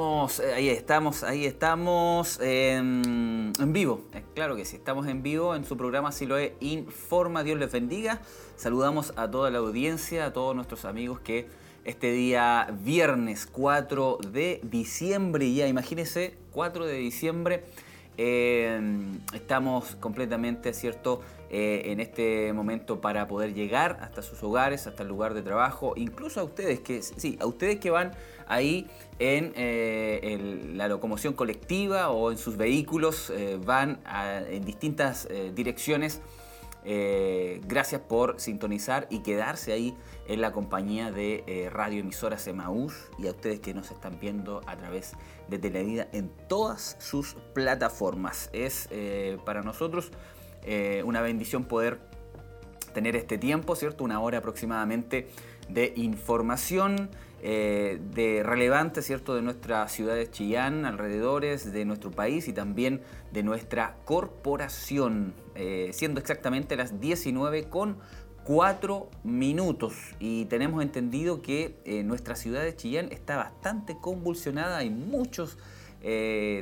Eh, ahí estamos, ahí estamos en, en vivo. Eh, claro que sí, estamos en vivo en su programa Siloe Informa, Dios les bendiga. Saludamos a toda la audiencia, a todos nuestros amigos que este día viernes 4 de diciembre, ya imagínense, 4 de diciembre, eh, estamos completamente, ¿cierto?, en este momento para poder llegar hasta sus hogares, hasta el lugar de trabajo, incluso a ustedes que, sí, a ustedes que van ahí en, eh, la locomoción colectiva o en sus vehículos, eh, van en distintas eh, direcciones. gracias por sintonizar y quedarse ahí en la compañía de Radio Emisoras Emaús y a ustedes que nos están viendo a través de Televida en todas sus plataformas. Es para nosotros una bendición poder tener este tiempo, ¿cierto? Una hora aproximadamente de información eh, de relevante, ¿cierto?, de nuestra ciudad de Chillán, alrededores de nuestro país y también de nuestra corporación, eh, siendo exactamente las 19 con 4 minutos. Y tenemos entendido que eh, nuestra ciudad de Chillán está bastante convulsionada, hay muchos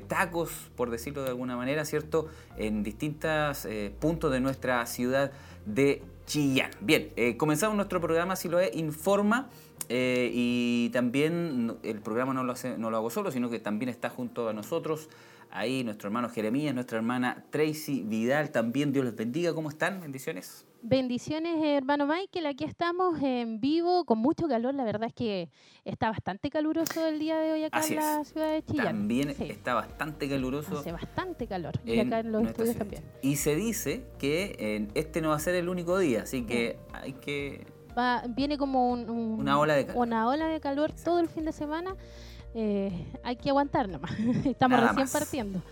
tacos, por decirlo de alguna manera, ¿cierto?, en distintos puntos de nuestra ciudad de Chillán. Bien, comenzamos nuestro programa, si lo es, Informa. Eh, y también el programa no lo, hace, no lo hago solo, sino que también está junto a nosotros ahí nuestro hermano Jeremías, nuestra hermana Tracy Vidal, también Dios les bendiga. ¿Cómo están? Bendiciones. Bendiciones, hermano Michael. Aquí estamos en vivo con mucho calor. La verdad es que está bastante caluroso el día de hoy acá en la ciudad de Chillán. También está bastante caluroso. Hace bastante calor. Y acá en los estudios también. Y se dice que este no va a ser el único día, así que hay que viene como una, ola de calor. una ola de calor todo el fin de semana. Eh, hay que aguantar nomás. Estamos recién partiendo.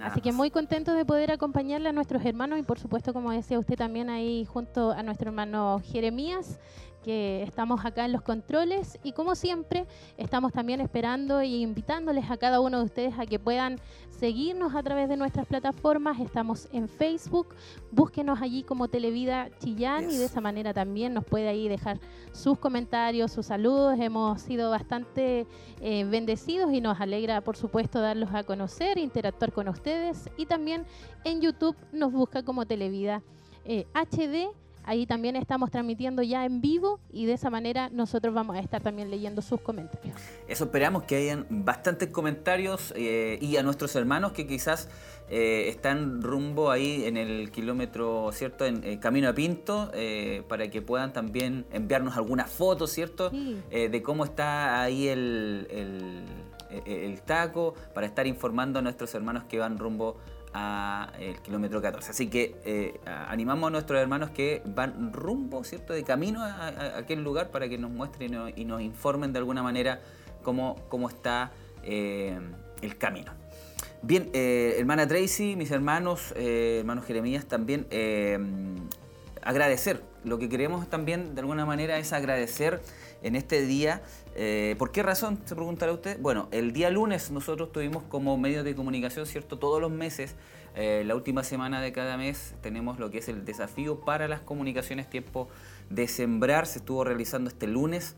Así que muy contentos de poder acompañarle a nuestros hermanos y por supuesto, como decía usted también ahí junto a nuestro hermano Jeremías, que estamos acá en los controles y como siempre estamos también esperando e invitándoles a cada uno de ustedes a que puedan seguirnos a través de nuestras plataformas. Estamos en Facebook, búsquenos allí como Televida Chillán y de esa manera también nos puede ahí dejar sus comentarios, sus saludos. Hemos sido bastante eh, bendecidos y nos alegra por supuesto darlos a conocer, interactuar con ustedes y también en YouTube nos busca como Televida HD eh, Ahí también estamos transmitiendo ya en vivo y de esa manera nosotros vamos a estar también leyendo sus comentarios. Eso esperamos que hayan bastantes comentarios eh, y a nuestros hermanos que quizás eh, están rumbo ahí en el kilómetro, ¿cierto? En eh, Camino a Pinto, para que puedan también enviarnos algunas fotos, ¿cierto? de cómo está ahí el, el taco, para estar informando a nuestros hermanos que van rumbo el kilómetro 14. Así que eh, animamos a nuestros hermanos que van rumbo, ¿cierto?, de camino a, aquel lugar para que nos muestren y nos, informen de alguna manera cómo, cómo está eh, el camino. Bien, eh, hermana Tracy, mis hermanos, hermanos Jeremías, también agradecer. Lo que queremos también de alguna manera es agradecer en este día. ¿Por qué razón? Se preguntará usted. Bueno, el día lunes nosotros tuvimos como medio de comunicación, ¿cierto? Todos los meses eh, la última semana de cada mes tenemos lo que es el desafío para las comunicaciones Tiempo de Sembrar. Se estuvo realizando este lunes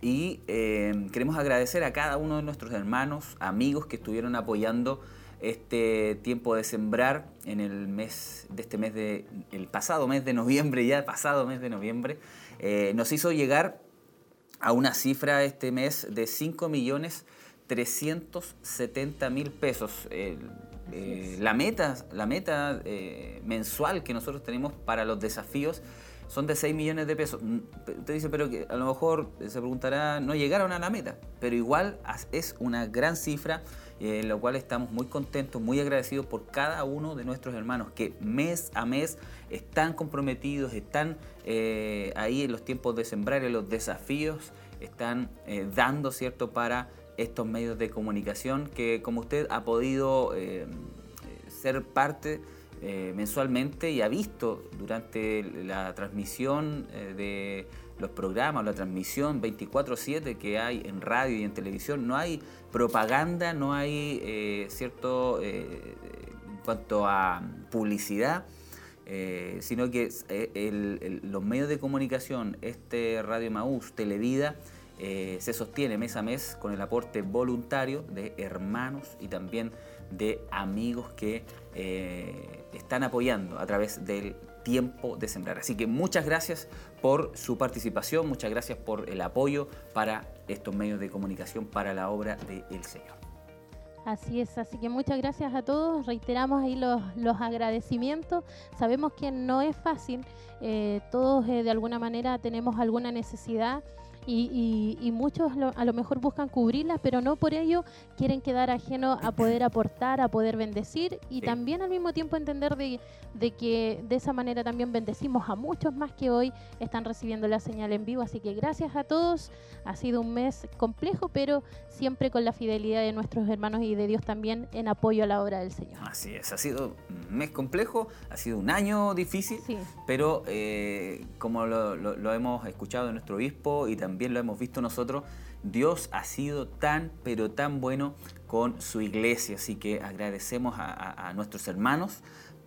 y eh, queremos agradecer a cada uno de nuestros hermanos, amigos que estuvieron apoyando este tiempo de sembrar en el mes de este mes de el pasado mes de noviembre ya pasado mes de noviembre eh, nos hizo llegar a una cifra este mes de 5 millones 370 mil pesos eh, la meta, la meta eh, mensual que nosotros tenemos para los desafíos son de 6 millones de pesos. Mm, usted dice, pero que a lo mejor se preguntará, no llegaron a la meta, pero igual es una gran cifra eh, en la cual estamos muy contentos, muy agradecidos por cada uno de nuestros hermanos que mes a mes están comprometidos, están ahí en los tiempos de sembrar, en los desafíos, están dando, ¿cierto?, para estos medios de comunicación que como usted ha podido eh, ser parte eh, mensualmente y ha visto durante la transmisión eh, de los programas, la transmisión 24/7 que hay en radio y en televisión, no hay propaganda, no hay cierto en cuanto a publicidad. sino que los medios de comunicación, este Radio Maús, Televida, eh, se sostiene mes a mes con el aporte voluntario de hermanos y también de amigos que eh, están apoyando a través del tiempo de sembrar. Así que muchas gracias por su participación, muchas gracias por el apoyo para estos medios de comunicación, para la obra del Señor. Así es, así que muchas gracias a todos, reiteramos ahí los, los agradecimientos, sabemos que no es fácil, eh, todos de alguna manera tenemos alguna necesidad y, muchos a lo mejor buscan cubrirlas, pero no por ello quieren quedar ajeno a poder aportar, a poder bendecir y también al mismo tiempo entender de, que de esa manera también bendecimos a muchos más que hoy están recibiendo la señal en vivo. Así que gracias a todos. Ha sido un mes complejo, pero siempre con la fidelidad de nuestros hermanos y de Dios también en apoyo a la obra del Señor. Así es, ha sido un mes complejo, ha sido un año difícil, pero eh, como lo, lo hemos escuchado de nuestro obispo y también también lo hemos visto nosotros, Dios ha sido tan, pero tan bueno con su iglesia. Así que agradecemos a, nuestros hermanos,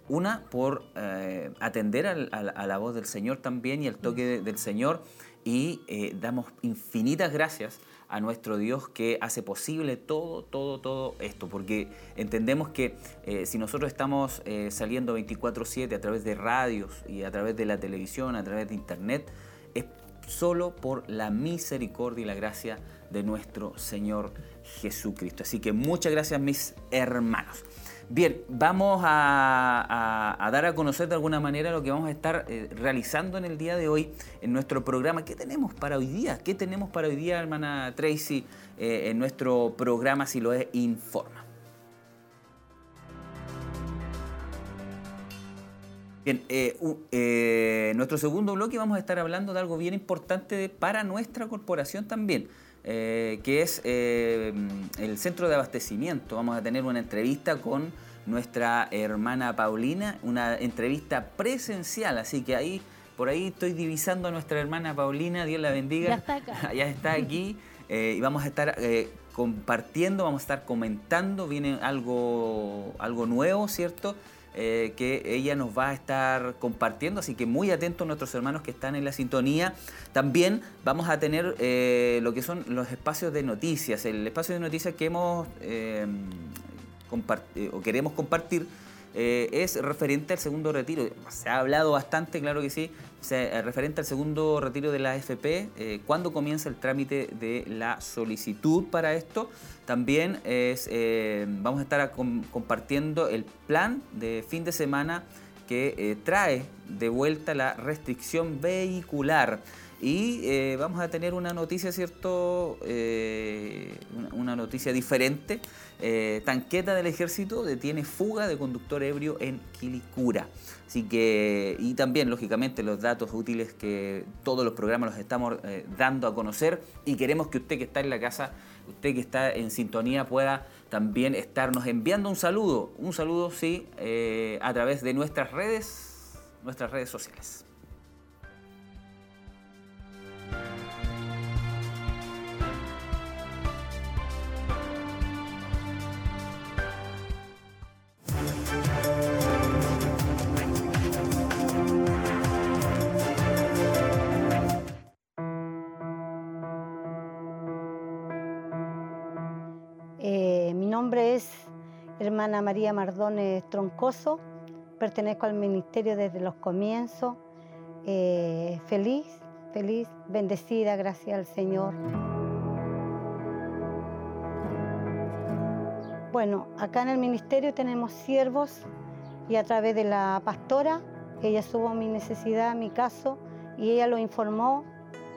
una, por eh, atender a, la voz del Señor también y al toque del Señor. Y eh, damos infinitas gracias a nuestro Dios que hace posible todo, todo, todo esto, porque entendemos que eh, si nosotros estamos saliendo 24/7 a través de radios y a través de la televisión, a través de internet, solo por la misericordia y la gracia de nuestro Señor Jesucristo. Así que muchas gracias mis hermanos. Bien, vamos a, dar a conocer de alguna manera lo que vamos a estar eh, realizando en el día de hoy en nuestro programa. ¿Qué tenemos para hoy día? ¿Qué tenemos para hoy día, hermana Tracy, eh, en nuestro programa Si lo es Informa? Bien, eh, eh, nuestro segundo bloque vamos a estar hablando de algo bien importante para nuestra corporación también, eh, que es el centro de abastecimiento. Vamos a tener una entrevista con nuestra hermana Paulina, una entrevista presencial, así que ahí, por ahí estoy divisando a nuestra hermana Paulina, Dios la bendiga. Ya está acá. ya está aquí y vamos a estar compartiendo, vamos a estar comentando, viene algo, algo nuevo, ¿cierto? Eh, que ella nos va a estar compartiendo, así que muy atentos nuestros hermanos que están en la sintonía. También vamos a tener eh, lo que son los espacios de noticias, el espacio de noticias que hemos eh, o queremos compartir es referente al segundo retiro. Se ha hablado bastante, claro que sí, referente al segundo retiro de la AFP, cuándo comienza el trámite de la solicitud para esto. También es, eh, vamos a estar compartiendo el plan de fin de semana que eh, trae de vuelta la restricción vehicular. Y eh, vamos a tener una noticia, ¿cierto? una, noticia diferente. tanqueta del ejército detiene fuga de conductor ebrio en Quilicura. Así que, y también, lógicamente, los datos útiles que todos los programas los estamos dando a conocer. Y queremos que usted que está en la casa usted que está en sintonía pueda también estarnos enviando un saludo, un saludo, sí, eh, a través de nuestras redes, nuestras redes sociales. Hermana María Mardones Troncoso, pertenezco al ministerio desde los comienzos, eh, feliz, feliz, bendecida, gracias al Señor. Bueno, acá en el ministerio tenemos siervos y a través de la pastora, ella supo mi necesidad, mi caso, y ella lo informó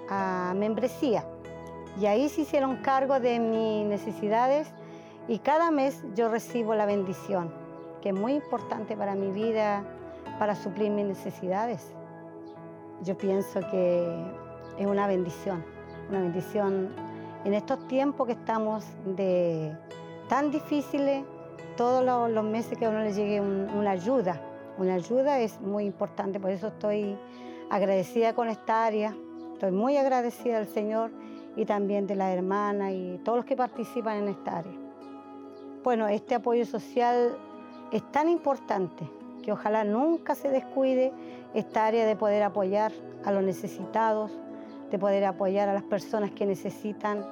a membresía. Y ahí se hicieron cargo de mis necesidades y cada mes yo recibo la bendición, que es muy importante para mi vida, para suplir mis necesidades. Yo pienso que es una bendición, una bendición en estos tiempos que estamos de tan difíciles, todos los, meses que a uno le llegue una ayuda. Una ayuda es muy importante, por eso estoy agradecida con esta área, estoy muy agradecida al Señor y también de la hermana y todos los que participan en esta área. Bueno, este apoyo social es tan importante que ojalá nunca se descuide esta área de poder apoyar a los necesitados, de poder apoyar a las personas que necesitan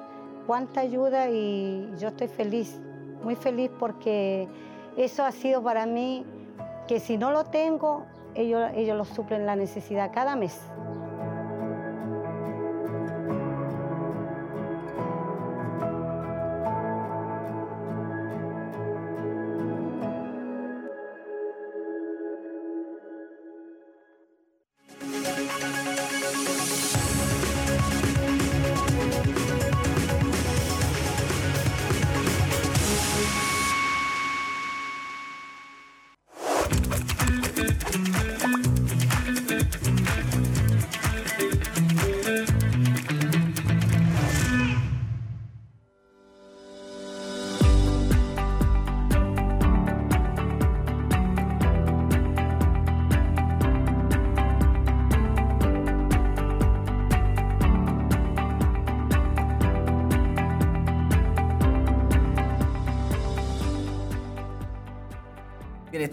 cuánta ayuda y yo estoy feliz, muy feliz porque eso ha sido para mí que si no lo tengo, ellos, ellos lo suplen la necesidad cada mes.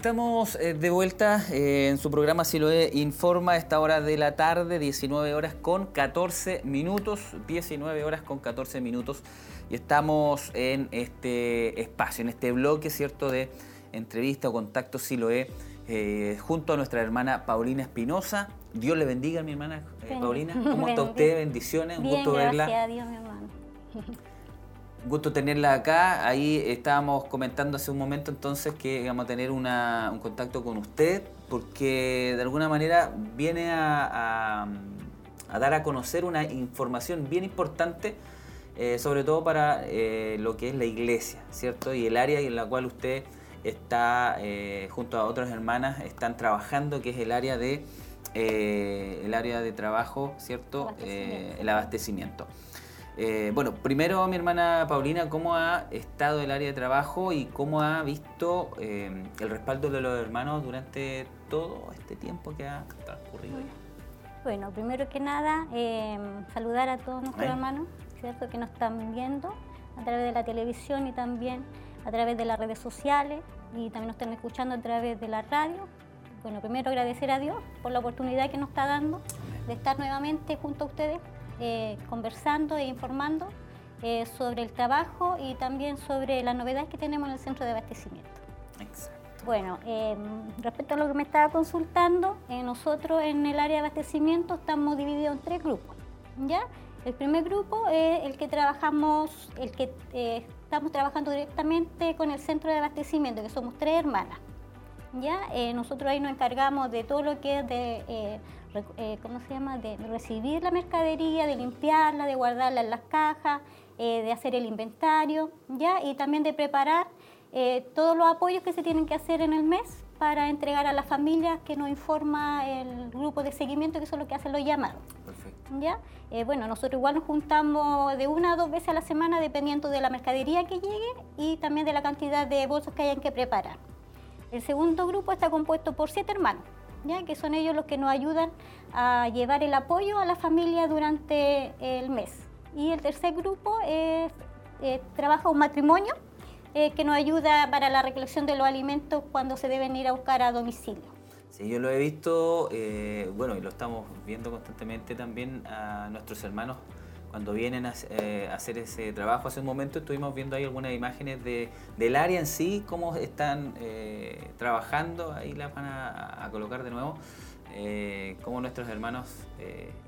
Estamos eh, de vuelta eh, en su programa Siloe Informa a esta hora de la tarde, 19 horas con 14 minutos, 19 horas con 14 minutos, y estamos en este espacio, en este bloque, ¿cierto?, de entrevista o contacto Siloe, eh, junto a nuestra hermana Paulina Espinosa. Dios le bendiga, mi hermana Paulina. ¿Cómo está usted? Bendiciones, un gusto verla. Gracias a Dios, mi hermano. Gusto tenerla acá. Ahí estábamos comentando hace un momento entonces que vamos a tener un contacto con usted porque de alguna manera viene a, dar a conocer una información bien importante, eh, sobre todo para eh, lo que es la iglesia, ¿cierto? Y el área en la cual usted está eh, junto a otras hermanas están trabajando, que es el área de el área de trabajo, ¿cierto? el abastecimiento. Eh, bueno, primero mi hermana Paulina, ¿cómo ha estado el área de trabajo y cómo ha visto eh, el respaldo de los hermanos durante todo este tiempo que ha transcurrido Bueno, primero que nada, eh, saludar a todos nuestros hermanos, ¿cierto? Que nos están viendo a través de la televisión y también a través de las redes sociales y también nos están escuchando a través de la radio. Bueno, primero agradecer a Dios por la oportunidad que nos está dando de estar nuevamente junto a ustedes eh, conversando e informando eh, sobre el trabajo y también sobre las novedades que tenemos en el centro de abastecimiento. Exacto. Bueno, em, respecto a lo que me estaba consultando, eh, nosotros en el área de abastecimiento estamos divididos en tres grupos. ¿ya? El primer grupo es el que trabajamos, el que estamos trabajando directamente con el centro de abastecimiento, que somos tres hermanas. ¿Ya? nosotros ahí nos encargamos de todo lo que es de eh, ¿cómo se llama?, de recibir la mercadería, de limpiarla, de guardarla en las cajas, eh, de hacer el inventario, ¿ya? Y también de preparar eh, todos los apoyos que se tienen que hacer en el mes para entregar a las familias que nos informa el grupo de seguimiento, que son los que hacen los llamados. Perfecto. ¿Ya? bueno, nosotros igual nos juntamos de una a dos veces a la semana dependiendo de la mercadería que llegue y también de la cantidad de bolsos que hayan que preparar. El segundo grupo está compuesto por siete hermanos que son ellos los que nos ayudan a llevar el apoyo a la familia durante el mes. Y el tercer grupo eh, trabaja un matrimonio eh, que nos ayuda para la recolección de los alimentos cuando se deben ir a buscar a domicilio. Sí, yo lo he visto, eh, bueno, y lo estamos viendo constantemente también a nuestros hermanos cuando vienen eh, a, hacer ese trabajo. Hace un momento estuvimos viendo ahí algunas imágenes de, del área en sí, cómo están eh, trabajando, ahí las van a, colocar de nuevo, eh, cómo nuestros hermanos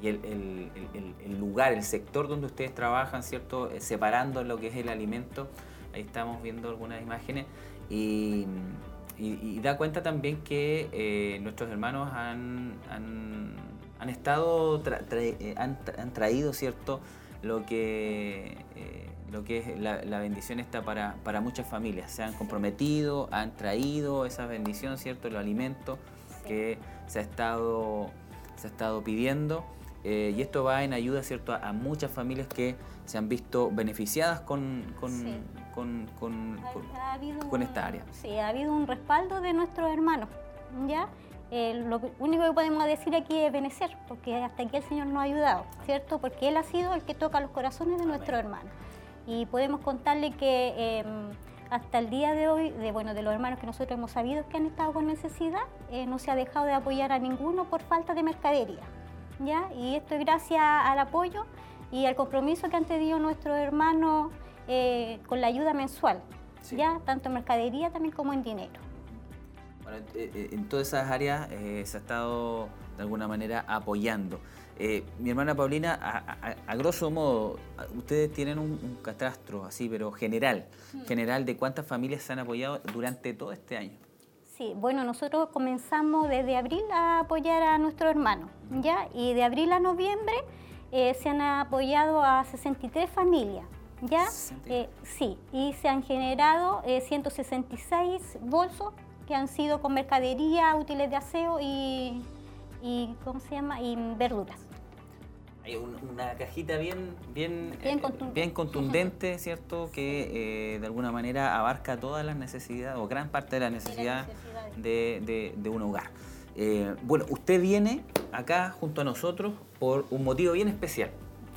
y el, lugar, el sector donde ustedes trabajan, ¿cierto? separando lo que es el alimento, ahí estamos viendo algunas imágenes y, da cuenta también que nuestros hermanos han estado, eh, han, traído, ¿cierto? Lo que, eh, lo que es la, bendición está para, para, muchas familias. Se han comprometido, han traído esa bendición, ¿cierto? Los alimentos que se ha estado, se ha estado pidiendo. Eh, y esto va en ayuda, ¿cierto? A, muchas familias que se han visto beneficiadas con, con, con, con esta área. Sí, ha habido un respaldo de nuestros hermanos, ¿ya? Eh, lo único que podemos decir aquí es benecer, porque hasta aquí el Señor nos ha ayudado, ¿cierto? Porque Él ha sido el que toca los corazones de nuestros hermanos. Y podemos contarle que em, hasta el día de hoy, de, bueno, de los hermanos que nosotros hemos sabido que han estado con necesidad, eh, no se ha dejado de apoyar a ninguno por falta de mercadería. ¿ya? Y esto es gracias al apoyo y al compromiso que han tenido nuestros hermanos eh, con la ayuda mensual, ¿ya? Tanto en mercadería también como en dinero. Bueno, en todas esas áreas se ha estado de alguna manera apoyando. Eh, mi hermana Paulina, a, grosso modo, ustedes tienen un, catastro así, pero general, mm. general de cuántas familias se han apoyado durante todo este año. Sí, bueno, nosotros comenzamos desde abril a apoyar a nuestros hermanos, ¿ya? Y de abril a noviembre eh, se han apoyado a 63 familias, ¿ya? Eh, sí, y se han generado 166 bolsos que han sido con mercadería, útiles de aseo y, y ¿cómo se llama? Y verduras. Hay una cajita bien, bien, bien, eh, contundente. ¿cierto? Que eh, de alguna manera abarca todas las necesidades o gran parte de las necesidades de, un hogar. Eh, bueno, usted viene acá junto a nosotros por un motivo bien especial.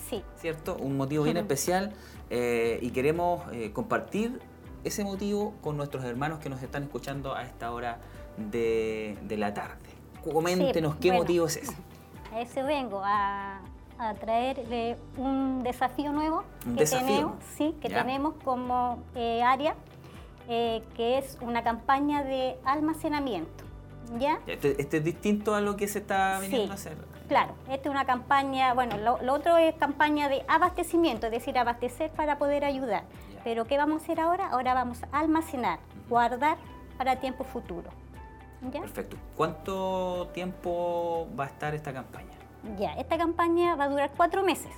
Sí. ¿Cierto? Un motivo bien especial y queremos compartir ese motivo con nuestros hermanos que nos están escuchando a esta hora de, la tarde. Coméntenos qué motivo es ese. A ese vengo, a, a traer un desafío nuevo que tenemos, sí, que tenemos como eh, área, eh, que es una campaña de almacenamiento. ¿ya? Este, este, es distinto a lo que se está viniendo a hacer. Claro, esta es una campaña, bueno, lo, otro es campaña de abastecimiento, es decir, abastecer para poder ayudar. Pero ¿qué vamos a hacer ahora? Ahora vamos a almacenar, guardar para tiempo futuro. Perfecto. ¿Cuánto tiempo va a estar esta campaña? Ya, esta campaña va a durar cuatro meses.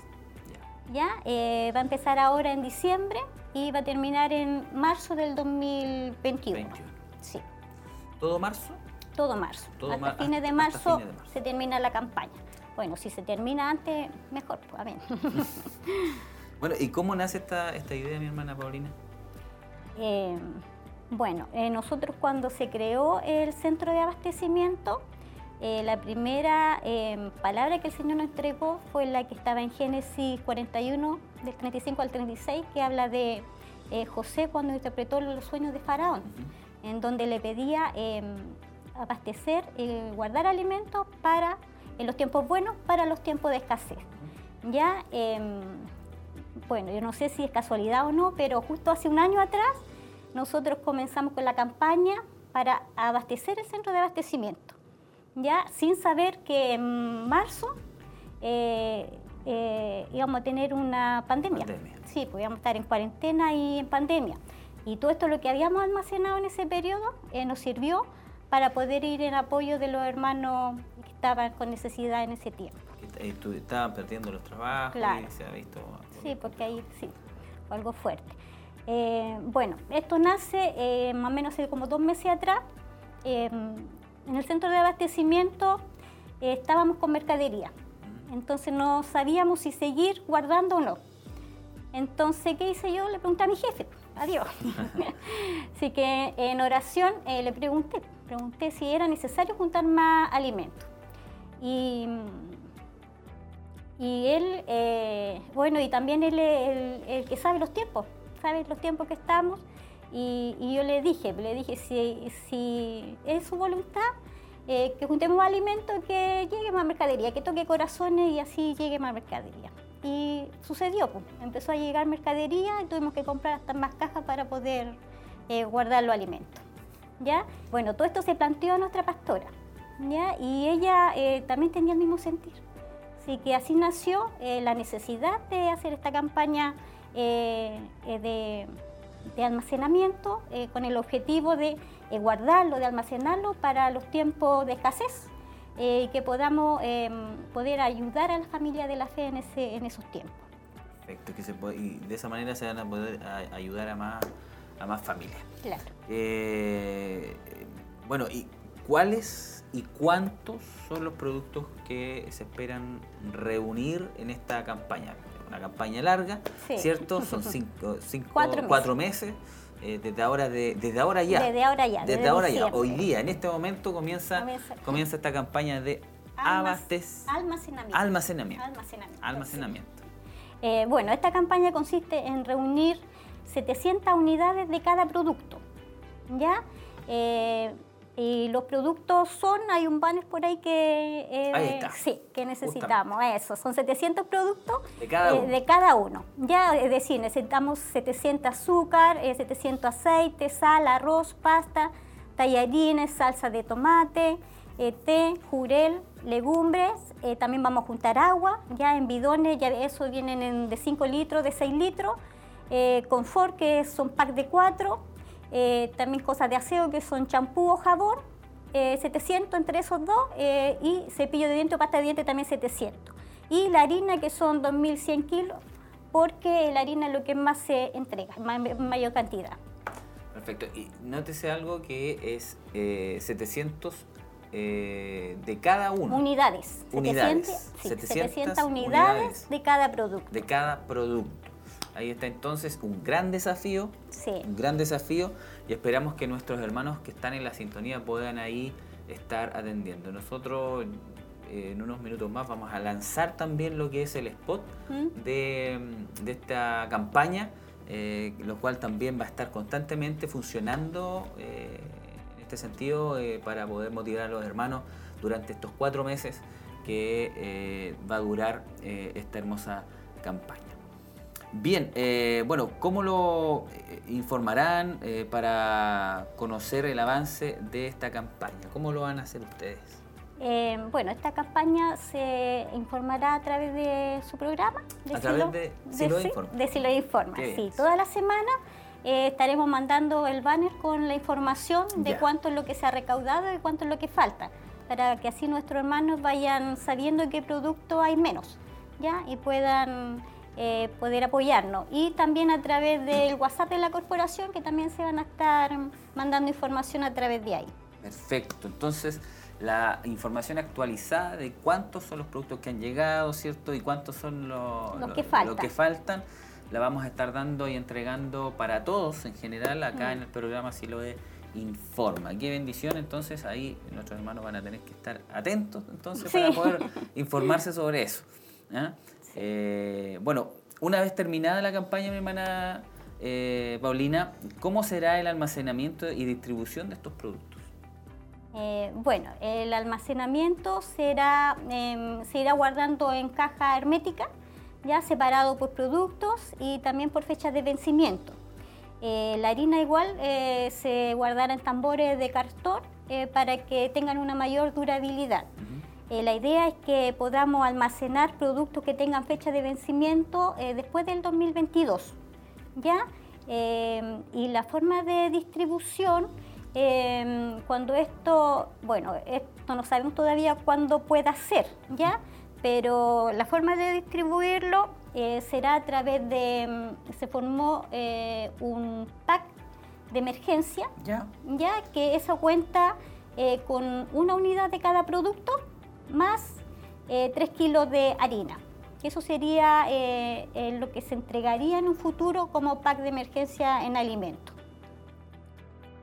Ya, eh, va a empezar ahora en diciembre y va a terminar en marzo del 2021. Sí. ¿Todo marzo? Todo marzo. hasta, fines de marzo se termina la campaña. Bueno, si se termina antes, mejor, pues, a ver. bueno, ¿y cómo nace esta, esta idea, mi hermana Paulina? Eh, bueno, eh, nosotros cuando se creó el centro de abastecimiento, eh, la primera em, palabra que el Señor nos entregó fue la que estaba en Génesis 41, del 35 al 36, que habla de José cuando interpretó los sueños de Faraón, en donde le pedía em, abastecer, eh, guardar alimentos para, en los tiempos buenos, para los tiempos de escasez. Ya, em, bueno, yo no sé si es casualidad o no, pero justo hace un año atrás nosotros comenzamos con la campaña para abastecer el centro de abastecimiento ya sin saber que en marzo eh, eh, íbamos a tener una pandemia. Sí, podíamos estar en cuarentena y en pandemia. Y todo esto lo que habíamos almacenado en ese periodo eh, nos sirvió para poder ir en apoyo de los hermanos que estaban con necesidad en ese tiempo. Estaban perdiendo los trabajos y se ha visto... Sí, porque ahí sí, algo fuerte. bueno, esto nace más o menos hace como dos meses atrás en el centro de abastecimiento eh, estábamos con mercadería. Entonces no sabíamos si seguir guardando o no. Entonces, ¿qué hice yo? Le pregunté a mi jefe, adiós. Así que en oración eh, le pregunté, pregunté si era necesario juntar más alimentos. Y, y él, eh, bueno, y también él es el, que sabe los tiempos, sabe los tiempos que estamos. Y, yo le dije, le dije, si, si es su voluntad, eh, que juntemos alimentos, que llegue más mercadería, que toque corazones y así llegue más mercadería. Y sucedió, pues, empezó a llegar mercadería y tuvimos que comprar hasta más cajas para poder eh, guardar los alimentos. ¿ya? Bueno, todo esto se planteó a nuestra pastora, ¿ya? y ella también tenía el mismo sentir. Así que así nació la necesidad de hacer esta campaña de de almacenamiento eh, con el objetivo de eh, guardarlo, de almacenarlo para los tiempos de escasez eh, y que podamos em, poder ayudar a la familia de la fe en, ese, en esos tiempos. Perfecto, que se puede, y de esa manera se van a poder ayudar a más, a más familias. Claro. bueno, ¿y cuáles y cuántos son los productos que se esperan reunir en esta campaña? una campaña larga, ¿cierto? Son cinco, cuatro meses. Eh, desde ahora de, desde ahora ya. Desde ahora ya. Desde, ahora ya. Hoy día, en este momento comienza, comienza, esta campaña de almacenamiento. Almacenamiento. Almacenamiento. Eh, bueno, esta campaña consiste en reunir 700 unidades de cada producto. ¿Ya? Eh, Y los productos son, hay un banner por ahí que, eh, sí, que necesitamos, eso, son 700 productos de cada, uno. de cada uno. Ya, es decir, necesitamos 700 azúcar, 700 aceite, sal, arroz, pasta, tallarines, salsa de tomate, té, jurel, legumbres, también vamos a juntar agua, ya en bidones, ya eso vienen de 5 litros, de 6 litros, confort que son pack de 4, eh, también cosas de aseo que son champú o jabón, 700 eh, entre esos dos, eh, y cepillo de diente o pasta de diente también 700. Y la harina que son 2.100 kilos, porque la harina es lo que más se entrega, en mayor cantidad. Perfecto. Y nótese algo que es 700 de cada uno. Unidades. Unidades. 700, unidades de cada producto. De cada producto. Ahí está entonces un gran desafío, un gran desafío y esperamos que nuestros hermanos que están en la sintonía puedan ahí estar atendiendo. Nosotros eh, en unos minutos más vamos a lanzar también lo que es el spot de, esta campaña, eh, lo cual también va a estar constantemente funcionando eh, en este sentido para poder motivar a los hermanos durante estos cuatro meses que va a durar esta hermosa campaña. Bien, eh, bueno, ¿cómo lo eh, informarán eh, para conocer el avance de esta campaña? ¿Cómo lo van a hacer ustedes? bueno, esta campaña se informará a través de su programa. De a través de Silo de, Informa. De Silo Informa, sí. Toda la semana estaremos mandando el banner con la información de cuánto es lo que se ha recaudado y cuánto es lo que falta, para que así nuestros hermanos vayan sabiendo qué producto hay menos, ¿ya? Y puedan eh, poder apoyarnos. Y también a través del WhatsApp de la corporación, que también se van a estar mandando información a través de ahí. Perfecto. Entonces, la información actualizada de cuántos son los productos que han llegado, ¿cierto? Y cuántos son los, que, faltan. que faltan, la vamos a estar dando y entregando para todos en general acá mm. en el programa Si lo Informa. Qué bendición, entonces ahí nuestros hermanos van a tener que estar atentos entonces para poder informarse sobre eso. ¿ah? Eh, bueno, una vez terminada la campaña, mi hermana eh, Paulina, ¿cómo será el almacenamiento y distribución de estos productos? Eh, bueno, el almacenamiento será, em, se irá guardando en caja hermética, ya separado por productos y también por fechas de vencimiento. la harina igual se guardará en tambores de cartón para que tengan una mayor durabilidad. Eh, la idea es que podamos almacenar productos que tengan fecha de vencimiento eh, después del 2022. ¿ya? Eh, y la forma de distribución, cuando esto, bueno, esto no sabemos todavía cuándo pueda ser, ¿ya? pero la forma de distribuirlo será a través de, mm, se formó un pack de emergencia, ¿Ya? ¿ya? que eso cuenta con una unidad de cada producto más eh, 3 kilos de harina. Eso sería eh, eh, lo que se entregaría en un futuro como pack de emergencia en alimentos.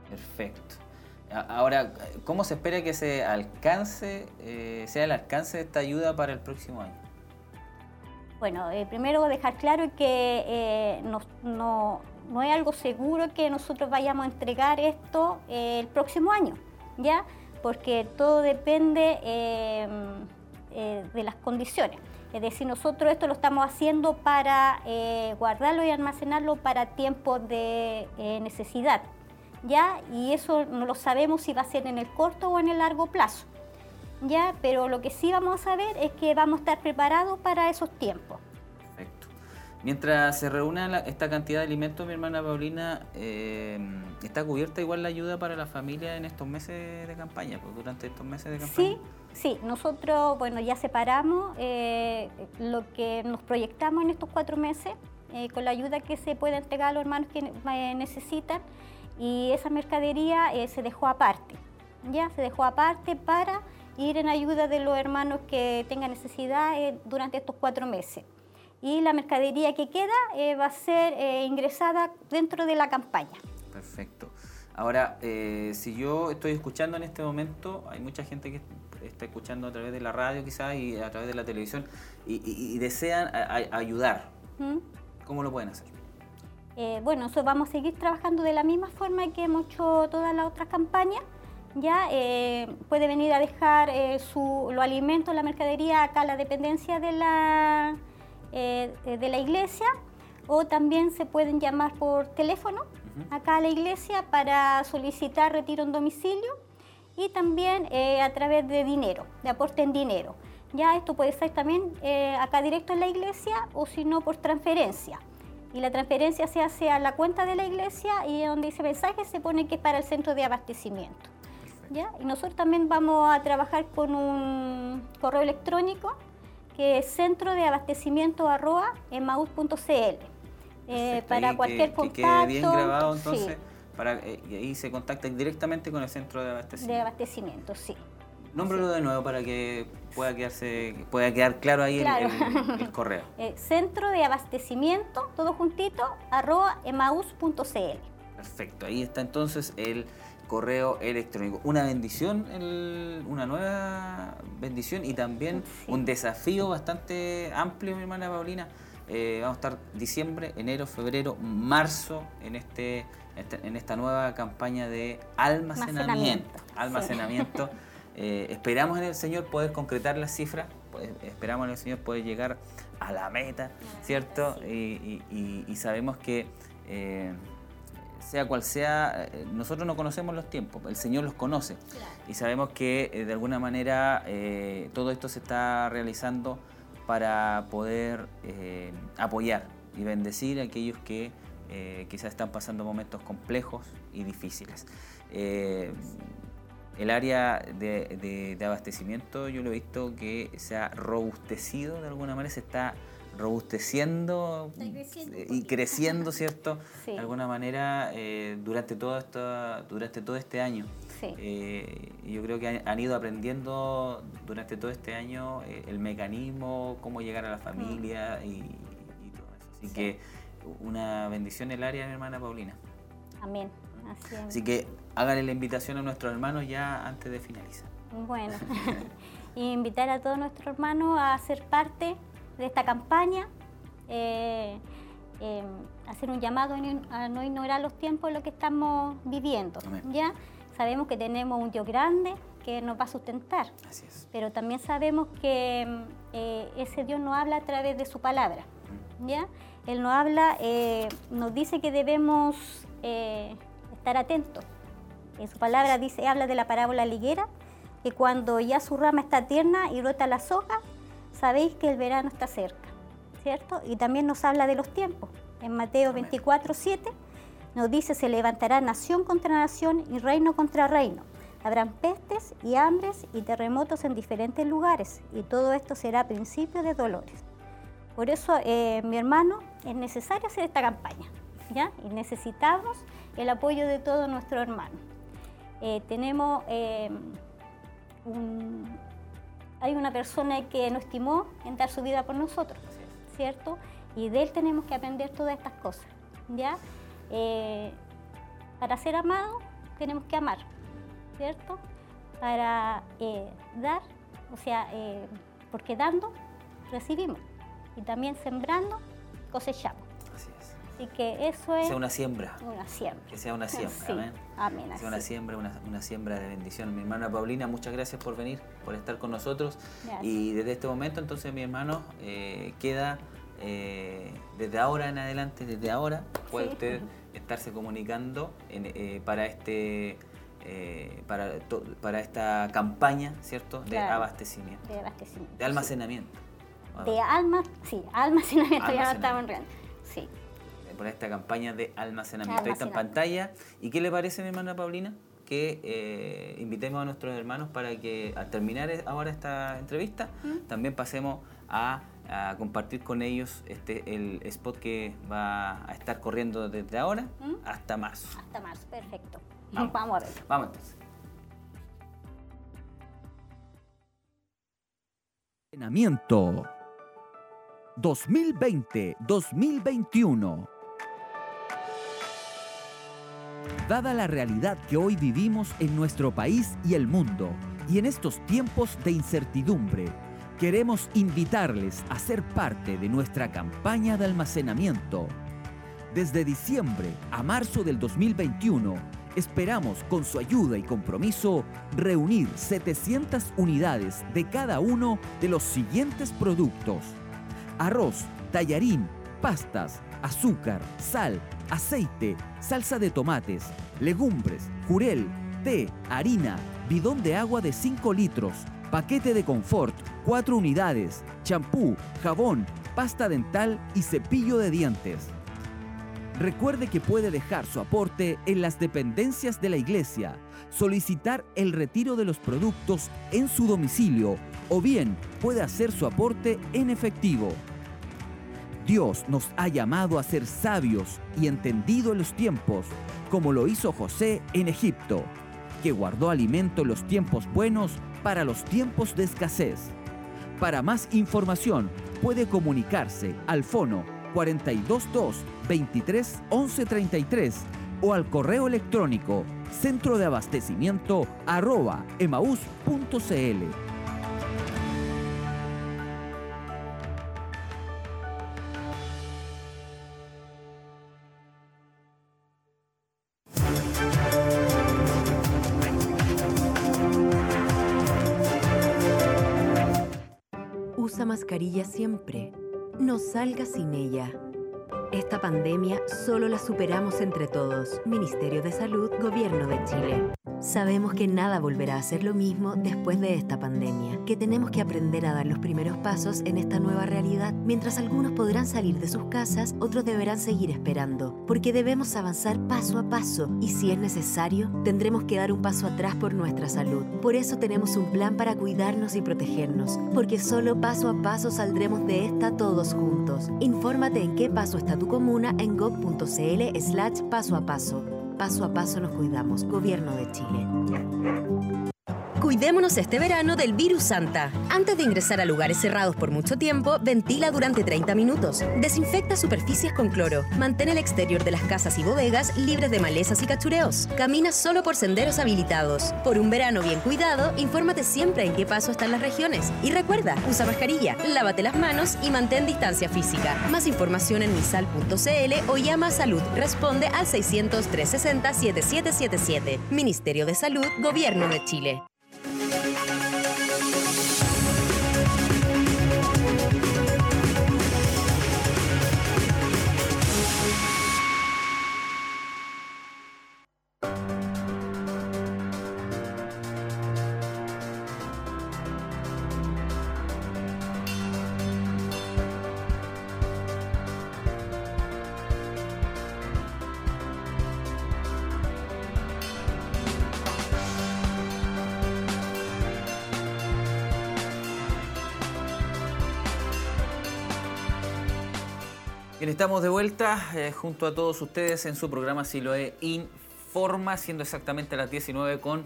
Perfecto. Ahora, ¿cómo se espera que se alcance, eh, sea el alcance de esta ayuda para el próximo año? Bueno, primero dejar claro que no, no, no, es algo seguro que nosotros vayamos a entregar esto el próximo año, ¿ya? Porque todo depende eh, eh, de las condiciones. Es decir, nosotros esto lo estamos haciendo para eh, guardarlo y almacenarlo para tiempos de necesidad, ¿ya? Y eso no lo sabemos si va a ser en el corto o en el largo plazo, ¿ya? Pero lo que sí vamos a saber es que vamos a estar preparados para esos tiempos. Mientras se reúna esta cantidad de alimentos, mi hermana Paulina, eh, ¿está cubierta igual la ayuda para la familia en estos meses de campaña, pues, durante estos meses de campaña? Sí, sí. Nosotros, bueno, ya separamos eh, lo que nos proyectamos en estos cuatro meses eh, con la ayuda que se puede entregar a los hermanos que necesitan y esa mercadería se dejó aparte, ya se dejó aparte para ir en ayuda de los hermanos que tengan necesidad durante estos cuatro meses y la mercadería que queda eh, va a ser eh, ingresada dentro de la campaña. Perfecto. Ahora, eh, si yo estoy escuchando en este momento, hay mucha gente que está escuchando a través de la radio quizás y a través de la televisión y, desean ayudar. ¿Mm? ¿Cómo lo pueden hacer? bueno, nosotros vamos a seguir trabajando de la misma forma que hemos hecho todas las otras campañas, ya puede venir a dejar su, los alimentos, la mercadería acá a la dependencia de la, eh, de la iglesia o también se pueden llamar por teléfono acá a la iglesia para solicitar retiro en domicilio y también a través de dinero, de aporte en dinero. Ya esto puede ser también acá directo en la iglesia o si no por transferencia. Y la transferencia se hace a la cuenta de la iglesia y donde dice mensaje se pone que es para el centro de abastecimiento. Y nosotros también vamos a trabajar con un correo electrónico que es centro de abastecimiento arroba eh, para cualquier contacto. Que quede bien grabado entonces, para, eh, y ahí se contacta directamente con el centro de abastecimiento. De abastecimiento, sí. Nómbralo de nuevo para que pueda quedarse, pueda quedar claro ahí El, correo. Eh, centro de abastecimiento, todo juntito, arroba emaus.cl. Perfecto, ahí está entonces el correo electrónico. Una bendición, una nueva bendición y también un desafío bastante amplio, mi hermana Paulina. Eh, vamos a estar diciembre, enero, febrero, marzo en este, este en esta nueva campaña de almacenamiento. Almacenamiento. Eh, esperamos en el Señor poder concretar las cifras, pues, esperamos en el Señor poder llegar a la meta, ¿cierto? Y, sabemos que eh, sea cual sea, eh, nosotros no conocemos los tiempos, el Señor los conoce. Y sabemos que eh, de alguna manera eh, todo esto se está realizando para poder apoyar y bendecir a aquellos que quizás están pasando momentos complejos y difíciles. el área de, de abastecimiento yo lo he visto que se ha robustecido de alguna manera, se está robusteciendo y creciendo, ¿cierto? De alguna manera eh, durante, todo esto, durante todo este año. Eh, yo creo que han, ido aprendiendo durante todo este año eh, el mecanismo, cómo llegar a la familia y, todo eso. Así que una bendición en el área, mi hermana Paulina. Amén. Así, Así que háganle la invitación a nuestros hermanos ya antes de finalizar. Bueno, invitar a todos nuestros hermanos a ser parte de esta campaña, eh, eh, hacer un llamado a no ignorar los tiempos en los que estamos viviendo. ¿ya? Sabemos que tenemos un Dios grande que nos va a sustentar, pero también sabemos que eh, ese Dios nos habla a través de su palabra. ¿ya? Él nos habla, nos dice que debemos estar atentos. En su palabra dice, habla de la parábola liguera, que cuando ya su rama está tierna y brota la soja, sabéis que el verano está cerca, ¿cierto? Y también nos habla de los tiempos. En Mateo 24, 7 nos dice, se levantará nación contra nación y reino contra reino. Habrán pestes y hambres y terremotos en diferentes lugares y todo esto será principio de dolores. Por eso, eh, mi hermano, es necesario hacer esta campaña, ¿ya? Y necesitamos el apoyo de todos nuestros hermanos. Eh, tenemos eh, un, hay una persona que nos estimó en dar su vida por nosotros, ¿cierto? Y de él tenemos que aprender todas estas cosas, ¿ya? Eh, para ser amado tenemos que amar, ¿cierto? Para eh, dar, o sea, eh, porque dando, recibimos. Y también sembrando, cosechamos. Así que eso es... Sea una siembra. Una siembra. Que sea una siembra, amén. Amén. Que sea una siembra, una, siembra de bendición. Mi hermana Paulina, muchas gracias por venir, por estar con nosotros. Y desde este momento, entonces, mi hermano, eh, queda eh, desde ahora en adelante, desde ahora, puede usted estarse comunicando eh, para este... para, para esta campaña, ¿cierto? De abastecimiento. De abastecimiento. De almacenamiento. De alma, sí, almacenamiento, ya lo estamos Sí por esta campaña de almacenamiento. Ahí está en pantalla. ¿Y qué le parece, mi hermana Paulina? Que eh, invitemos a nuestros hermanos para que al terminar ahora esta entrevista, ¿Mm? también pasemos a, compartir con ellos este el spot que va a estar corriendo desde ahora ¿Mm? hasta marzo. Hasta marzo, perfecto. Vamos, Vamos a ver. Vamos entonces. 2020-2021 dada la realidad que hoy vivimos en nuestro país y el mundo, y en estos tiempos de incertidumbre, queremos invitarles a ser parte de nuestra campaña de almacenamiento. Desde diciembre a marzo del 2021, Esperamos, con su ayuda y compromiso, reunir 700 unidades de cada uno de los siguientes productos. Arroz, tallarín, pastas, azúcar, sal, aceite, salsa de tomates, legumbres, jurel, té, harina, bidón de agua de 5 litros, paquete de confort, 4 unidades, champú, jabón, pasta dental y cepillo de dientes. Recuerde que puede dejar su aporte en las dependencias de la iglesia, solicitar el retiro de los productos en su domicilio o bien puede hacer su aporte en efectivo. Dios nos ha llamado a ser sabios y entendido en los tiempos, como lo hizo José en Egipto, que guardó alimento en los tiempos buenos para los tiempos de escasez. Para más información puede comunicarse al fono 422 23 11 33 o al correo electrónico centro de abastecimiento arroba emaús.cl. siempre. No salga sin ella. Esta pandemia solo la superamos entre todos. Ministerio de Salud, Gobierno de Chile. Sabemos que nada volverá a ser lo mismo después de esta pandemia, que tenemos que aprender a dar los primeros pasos en esta nueva realidad. Mientras algunos podrán salir de sus casas, otros deberán seguir esperando, porque debemos avanzar paso a paso y si es necesario, tendremos que dar un paso atrás por nuestra salud. Por eso tenemos un plan para cuidarnos y protegernos, porque solo paso a paso saldremos de esta todos juntos. Infórmate en qué paso está tu comuna en gov.cl slash paso a paso. Paso a paso nos cuidamos. Gobierno de Chile. Cuidémonos este verano del virus Santa. Antes de ingresar a lugares cerrados por mucho tiempo, ventila durante 30 minutos. Desinfecta superficies con cloro. Mantén el exterior de las casas y bodegas libres de malezas y cachureos. Camina solo por senderos habilitados. Por un verano bien cuidado, infórmate siempre en qué paso están las regiones. Y recuerda, usa mascarilla, lávate las manos y mantén distancia física. Más información en misal.cl o llama a Salud. Responde al 600 360 7777. Ministerio de Salud, Gobierno de Chile. Estamos de vuelta eh, junto a todos ustedes en su programa Siloe Informa, siendo exactamente las 19 con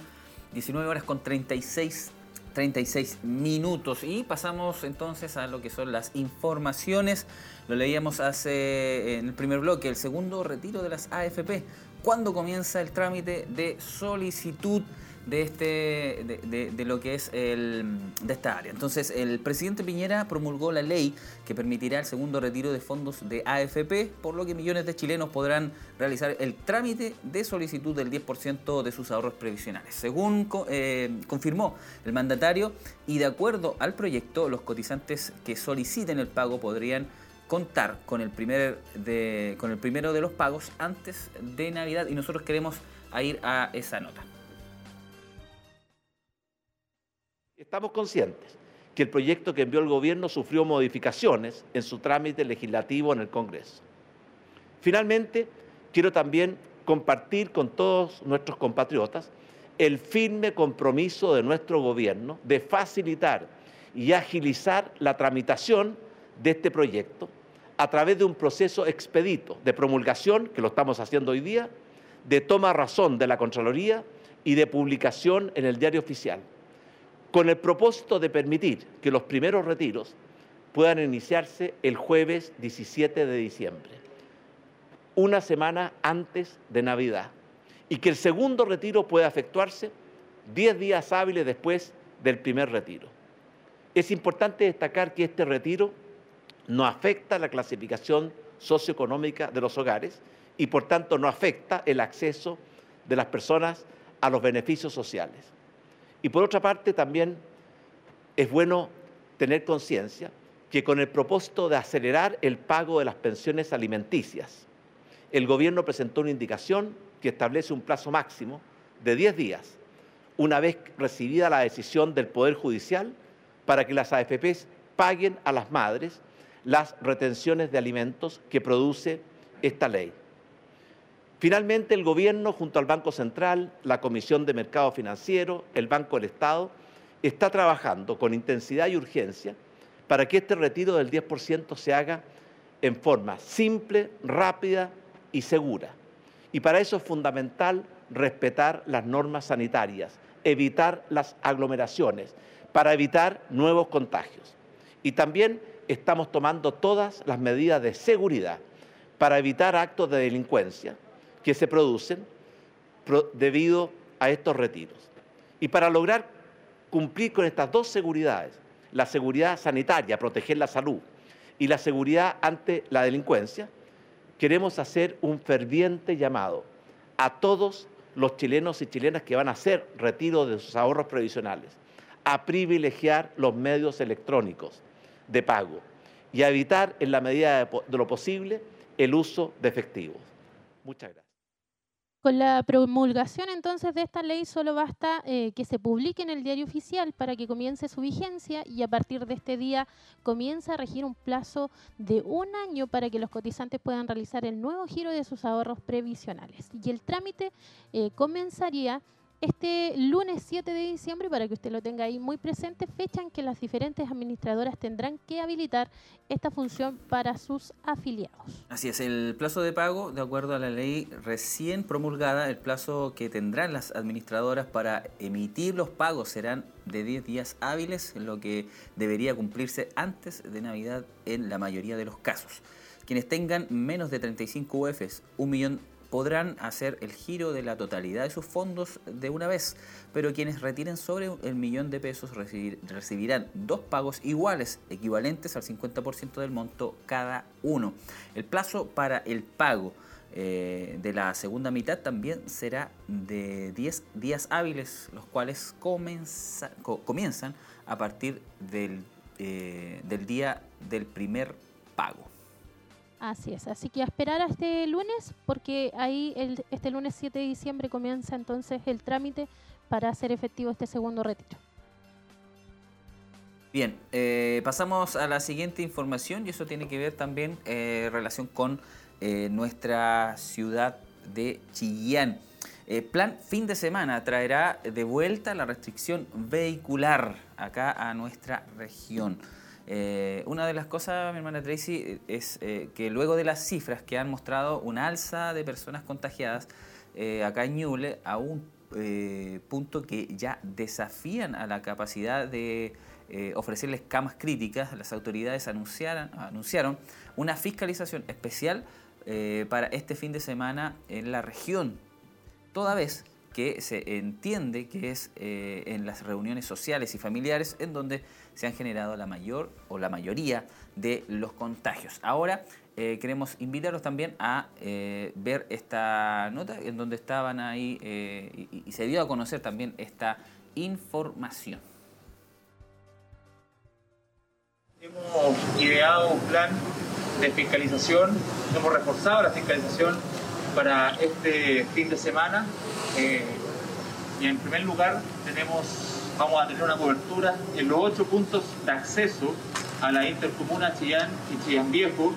19 horas con 36 36 minutos y pasamos entonces a lo que son las informaciones. Lo leíamos hace en el primer bloque, el segundo retiro de las AFP. ¿Cuándo comienza el trámite de solicitud de, este, de, lo que es el, de esta área. Entonces, el presidente Piñera promulgó la ley que permitirá el segundo retiro de fondos de AFP, por lo que millones de chilenos podrán realizar el trámite de solicitud del 10% de sus ahorros previsionales. Según eh, confirmó el mandatario, y de acuerdo al proyecto, los cotizantes que soliciten el pago podrían contar con el, primer de, con el primero de los pagos antes de Navidad y nosotros queremos ir a esa nota. Estamos conscientes que el proyecto que envió el gobierno sufrió modificaciones en su trámite legislativo en el Congreso. Finalmente, quiero también compartir con todos nuestros compatriotas el firme compromiso de nuestro gobierno de facilitar y agilizar la tramitación de este proyecto a través de un proceso expedito de promulgación, que lo estamos haciendo hoy día, de toma razón de la Contraloría y de publicación en el diario oficial con el propósito de permitir que los primeros retiros puedan iniciarse el jueves 17 de diciembre, una semana antes de Navidad, y que el segundo retiro pueda efectuarse 10 días hábiles después del primer retiro. Es importante destacar que este retiro no afecta la clasificación socioeconómica de los hogares y por tanto no afecta el acceso de las personas a los beneficios sociales. Y por otra parte, también es bueno tener conciencia que con el propósito de acelerar el pago de las pensiones alimenticias, el gobierno presentó una indicación que establece un plazo máximo de 10 días, una vez recibida la decisión del Poder Judicial, para que las AFPs paguen a las madres las retenciones de alimentos que produce esta ley. Finalmente, el Gobierno, junto al Banco Central, la Comisión de Mercado Financiero, el Banco del Estado, está trabajando con intensidad y urgencia para que este retiro del 10% se haga en forma simple, rápida y segura. Y para eso es fundamental respetar las normas sanitarias, evitar las aglomeraciones, para evitar nuevos contagios. Y también estamos tomando todas las medidas de seguridad para evitar actos de delincuencia que se producen debido a estos retiros. Y para lograr cumplir con estas dos seguridades, la seguridad sanitaria, proteger la salud, y la seguridad ante la delincuencia, queremos hacer un ferviente llamado a todos los chilenos y chilenas que van a hacer retiro de sus ahorros previsionales, a privilegiar los medios electrónicos de pago y a evitar en la medida de lo posible el uso de efectivos. Muchas gracias. Con la promulgación entonces de esta ley solo basta eh, que se publique en el diario oficial para que comience su vigencia y a partir de este día comienza a regir un plazo de un año para que los cotizantes puedan realizar el nuevo giro de sus ahorros previsionales. Y el trámite eh, comenzaría este lunes 7 de diciembre, para que usted lo tenga ahí muy presente, fecha en que las diferentes administradoras tendrán que habilitar esta función para sus afiliados. Así es, el plazo de pago, de acuerdo a la ley recién promulgada, el plazo que tendrán las administradoras para emitir los pagos serán de 10 días hábiles, lo que debería cumplirse antes de Navidad en la mayoría de los casos. Quienes tengan menos de 35 UFs, un millón podrán hacer el giro de la totalidad de sus fondos de una vez, pero quienes retiren sobre el millón de pesos recibirán dos pagos iguales, equivalentes al 50% del monto cada uno. El plazo para el pago eh, de la segunda mitad también será de 10 días hábiles, los cuales comienzan a partir eh, del día del primer pago. Así es, así que a esperar a este lunes, porque ahí este lunes 7 de diciembre comienza entonces el trámite para hacer efectivo este segundo retiro. Bien, eh, pasamos a la siguiente información y eso tiene que ver también eh, relación con eh, nuestra ciudad de Chillán. plan fin de semana traerá de vuelta la restricción vehicular acá a nuestra región. Eh, una de las cosas, mi hermana Tracy, es eh, que luego de las cifras que han mostrado una alza de personas contagiadas eh, acá en Ñuble, a un punto que ya desafían a la capacidad de ofrecerles camas críticas, las autoridades anunciaron una fiscalización especial para este fin de semana en la región, toda vez que se entiende que es en las reuniones sociales y familiares en donde se han generado la mayor o la mayoría de los contagios. Ahora eh, queremos invitarlos también a eh, ver esta nota en donde estaban ahí eh, y, se dio a conocer también esta información. Hemos ideado un plan de fiscalización, hemos reforzado la fiscalización para este fin de semana. y en primer lugar tenemos vamos a tener una cobertura en los ocho puntos de acceso a la intercomuna Chillán y Chillán Viejo,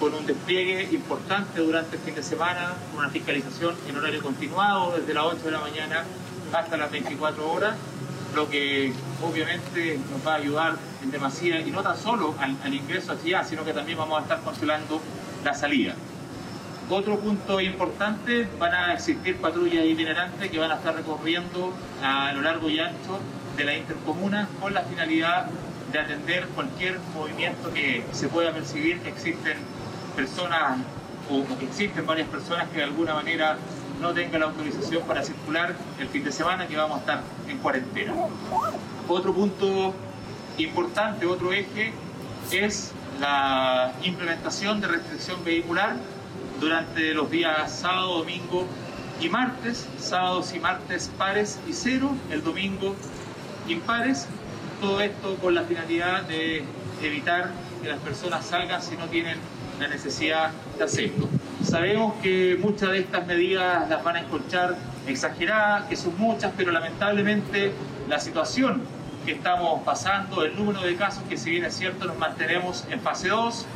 con un despliegue importante durante el fin de semana, una fiscalización en horario continuado desde las 8 de la mañana hasta las 24 horas, lo que obviamente nos va a ayudar en demasía, y no tan solo al, al ingreso a Chillán, sino que también vamos a estar controlando la salida. Otro punto importante, van a existir patrullas itinerantes que van a estar recorriendo a lo largo y ancho de la intercomuna con la finalidad de atender cualquier movimiento que se pueda percibir que existen personas o, que existen varias personas que de alguna manera no tengan la autorización para circular el fin de semana que vamos a estar en cuarentena. Otro punto importante, otro eje, es la implementación de restricción vehicular durante los días sábado, domingo y martes, sábados y martes pares y cero, el domingo impares. Todo esto con la finalidad de evitar que las personas salgan si no tienen la necesidad de hacerlo. Sabemos que muchas de estas medidas las van a encontrar exageradas, que son muchas, pero lamentablemente la situación que estamos pasando, el número de casos que si bien es cierto nos mantenemos en fase 2,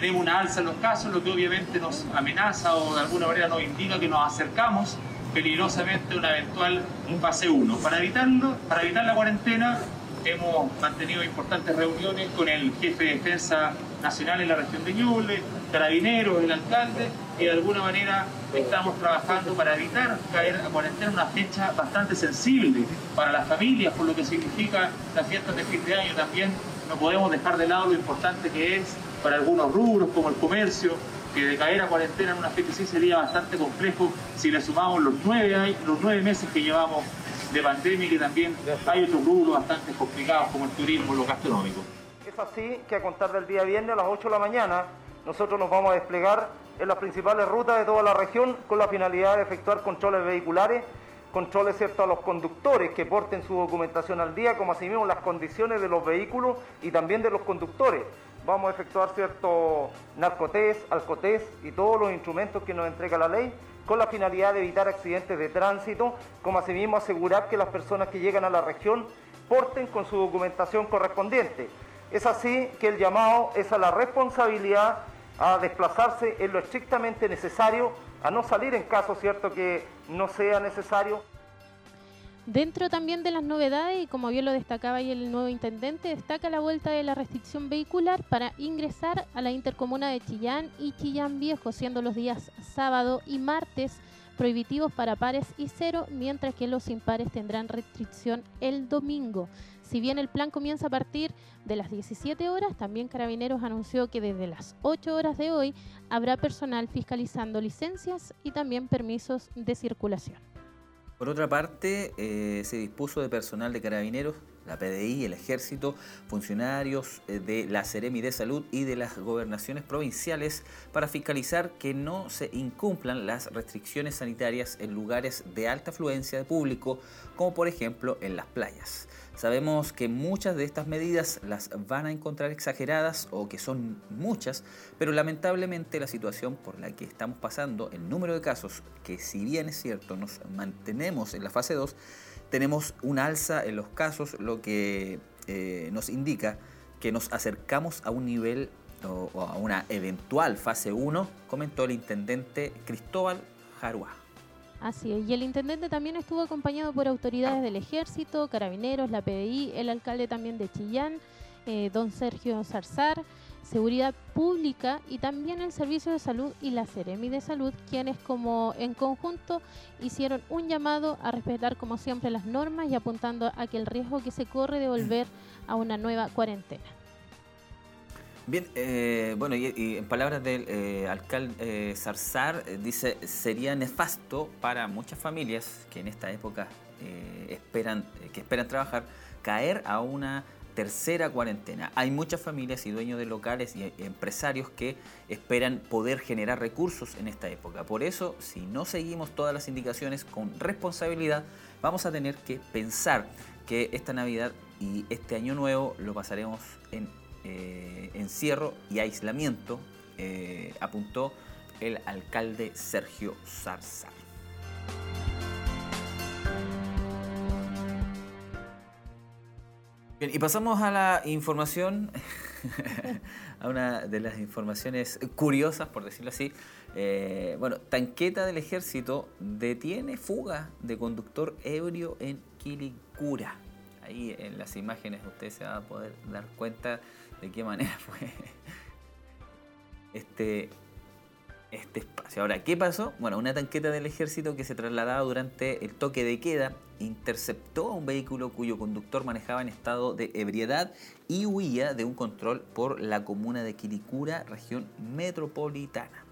tenemos una alza en los casos, lo que obviamente nos amenaza o de alguna manera nos indica que nos acercamos peligrosamente a una eventual fase 1. Para evitarlo, para evitar la cuarentena, hemos mantenido importantes reuniones con el jefe de defensa nacional en la región de Ñuble, carabineros, el alcalde, y de alguna manera estamos trabajando para evitar caer a cuarentena una fecha bastante sensible para las familias, por lo que significa las fiestas de fin de año también. No podemos dejar de lado lo importante que es para algunos rubros como el comercio, que de caer a cuarentena en una así sería bastante complejo si le sumamos los nueve, los nueve meses que llevamos de pandemia y que también hay otros rubros bastante complicados como el turismo, lo gastronómico. Es así que a contar del día viernes a las 8 de la mañana nosotros nos vamos a desplegar en las principales rutas de toda la región con la finalidad de efectuar controles vehiculares, controles cierto a los conductores que porten su documentación al día, como asimismo las condiciones de los vehículos y también de los conductores. Vamos a efectuar cierto narcotés, alcotés y todos los instrumentos que nos entrega la ley con la finalidad de evitar accidentes de tránsito, como asimismo asegurar que las personas que llegan a la región porten con su documentación correspondiente. Es así que el llamado es a la responsabilidad a desplazarse en lo estrictamente necesario, a no salir en caso cierto que no sea necesario. Dentro también de las novedades, y como bien lo destacaba ahí el nuevo intendente, destaca la vuelta de la restricción vehicular para ingresar a la intercomuna de Chillán y Chillán Viejo, siendo los días sábado y martes prohibitivos para pares y cero, mientras que los impares tendrán restricción el domingo. Si bien el plan comienza a partir de las 17 horas, también Carabineros anunció que desde las 8 horas de hoy habrá personal fiscalizando licencias y también permisos de circulación. Por otra parte, eh, se dispuso de personal de carabineros, la PDI, el ejército, funcionarios eh, de la Seremi de Salud y de las gobernaciones provinciales para fiscalizar que no se incumplan las restricciones sanitarias en lugares de alta afluencia de público, como por ejemplo en las playas. Sabemos que muchas de estas medidas las van a encontrar exageradas o que son muchas, pero lamentablemente la situación por la que estamos pasando, el número de casos, que si bien es cierto nos mantenemos en la fase 2, tenemos un alza en los casos, lo que eh, nos indica que nos acercamos a un nivel o, o a una eventual fase 1, comentó el intendente Cristóbal Jaruá. Así es, y el intendente también estuvo acompañado por autoridades del ejército, carabineros, la PDI, el alcalde también de Chillán, eh, don Sergio Zarzar, Seguridad Pública y también el Servicio de Salud y la Ceremi de Salud, quienes como en conjunto hicieron un llamado a respetar como siempre las normas y apuntando a que el riesgo que se corre de volver a una nueva cuarentena. Bien, eh, bueno, y, en palabras del eh, alcalde eh, Zarzar, eh, dice, sería nefasto para muchas familias que en esta época esperan, que esperan trabajar, caer a una tercera cuarentena. Hay muchas familias y dueños de locales y empresarios que esperan poder generar recursos en esta época. Por eso, si no seguimos todas las indicaciones con responsabilidad, vamos a tener que pensar que esta Navidad y este año nuevo lo pasaremos en eh, encierro y aislamiento, eh, apuntó el alcalde Sergio Zarzar. Bien, y pasamos a la información, a una de las informaciones curiosas, por decirlo así. Eh, bueno, tanqueta del ejército detiene fuga de conductor ebrio en Quilicura. Ahí en las imágenes usted se va a poder dar cuenta de qué manera fue este, este espacio. Ahora, ¿qué pasó? Bueno, una tanqueta del ejército que se trasladaba durante el toque de queda interceptó a un vehículo cuyo conductor manejaba en estado de ebriedad y huía de un control por la comuna de Quilicura, región metropolitana.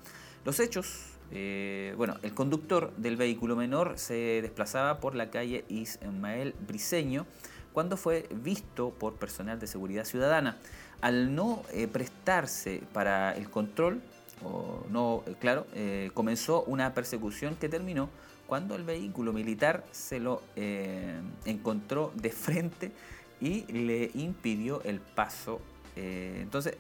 Los hechos eh, bueno, el conductor del vehículo menor se desplazaba por la calle Ismael Briseño cuando fue visto por personal de seguridad ciudadana al no eh, prestarse para el control, no, claro, comenzó una persecución que terminó cuando el vehículo militar se lo encontró de frente y le impidió el paso. entonces,